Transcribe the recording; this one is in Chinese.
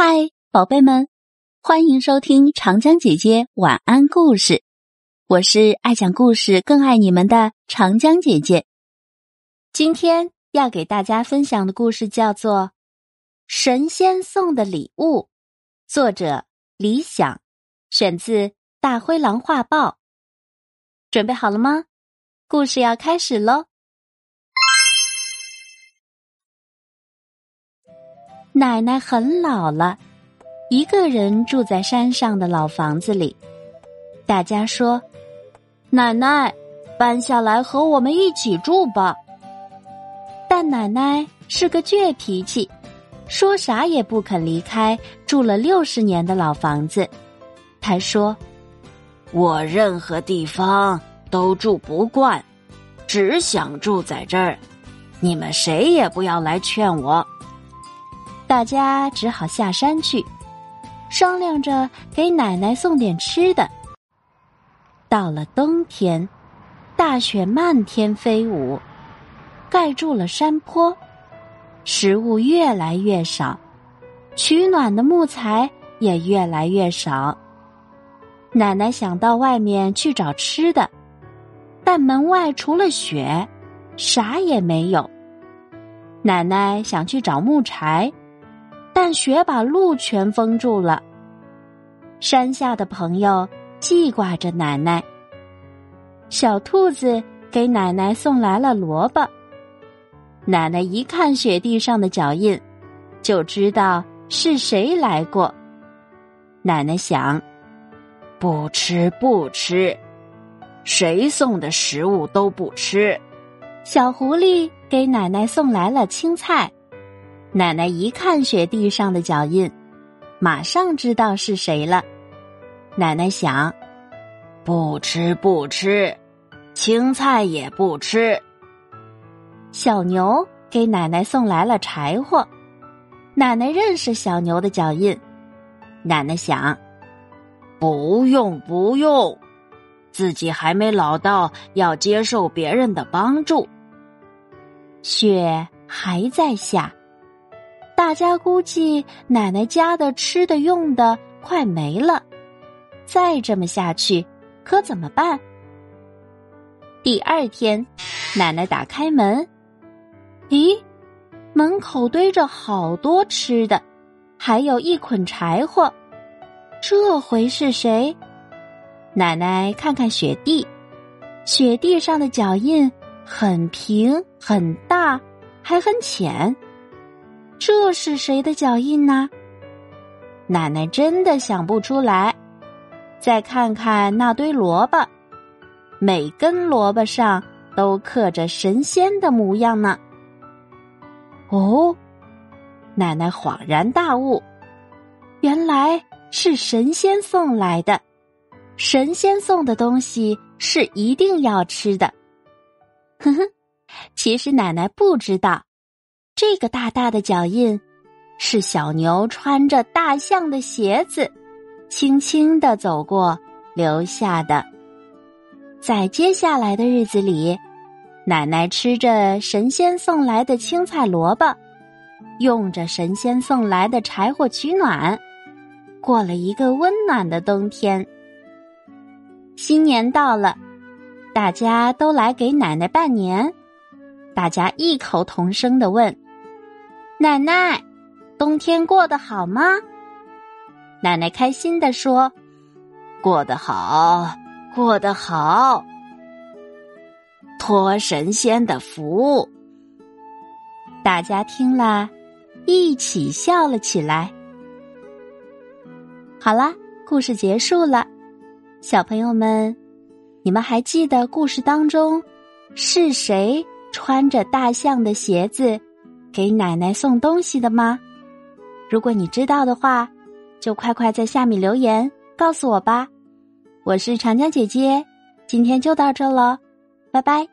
嗨，宝贝们，欢迎收听长江姐姐晚安故事。我是爱讲故事、更爱你们的长江姐姐。今天要给大家分享的故事叫做《神仙送的礼物》，作者李想，选自《大灰狼画报》。准备好了吗？故事要开始喽！奶奶很老了，一个人住在山上的老房子里。大家说：“奶奶，搬下来和我们一起住吧。”但奶奶是个倔脾气，说啥也不肯离开住了六十年的老房子。她说：“我任何地方都住不惯，只想住在这儿。你们谁也不要来劝我。”大家只好下山去，商量着给奶奶送点吃的。到了冬天，大雪漫天飞舞，盖住了山坡，食物越来越少，取暖的木材也越来越少。奶奶想到外面去找吃的，但门外除了雪，啥也没有。奶奶想去找木柴。但雪把路全封住了。山下的朋友记挂着奶奶。小兔子给奶奶送来了萝卜。奶奶一看雪地上的脚印，就知道是谁来过。奶奶想：不吃不吃，谁送的食物都不吃。小狐狸给奶奶送来了青菜。奶奶一看雪地上的脚印，马上知道是谁了。奶奶想：不吃不吃，青菜也不吃。小牛给奶奶送来了柴火，奶奶认识小牛的脚印。奶奶想：不用不用，自己还没老到要接受别人的帮助。雪还在下。大家估计奶奶家的吃的用的快没了，再这么下去可怎么办？第二天，奶奶打开门，咦，门口堆着好多吃的，还有一捆柴火。这回是谁？奶奶看看雪地，雪地上的脚印很平很大，还很浅。这是谁的脚印呢？奶奶真的想不出来。再看看那堆萝卜，每根萝卜上都刻着神仙的模样呢。哦，奶奶恍然大悟，原来是神仙送来的。神仙送的东西是一定要吃的。哼哼，其实奶奶不知道。这个大大的脚印，是小牛穿着大象的鞋子，轻轻的走过留下的。在接下来的日子里，奶奶吃着神仙送来的青菜萝卜，用着神仙送来的柴火取暖，过了一个温暖的冬天。新年到了，大家都来给奶奶拜年，大家异口同声的问。奶奶，冬天过得好吗？奶奶开心的说：“过得好，过得好，托神仙的福。”大家听了，一起笑了起来。好啦，故事结束了，小朋友们，你们还记得故事当中是谁穿着大象的鞋子？给奶奶送东西的吗？如果你知道的话，就快快在下面留言告诉我吧。我是长江姐姐，今天就到这了，拜拜。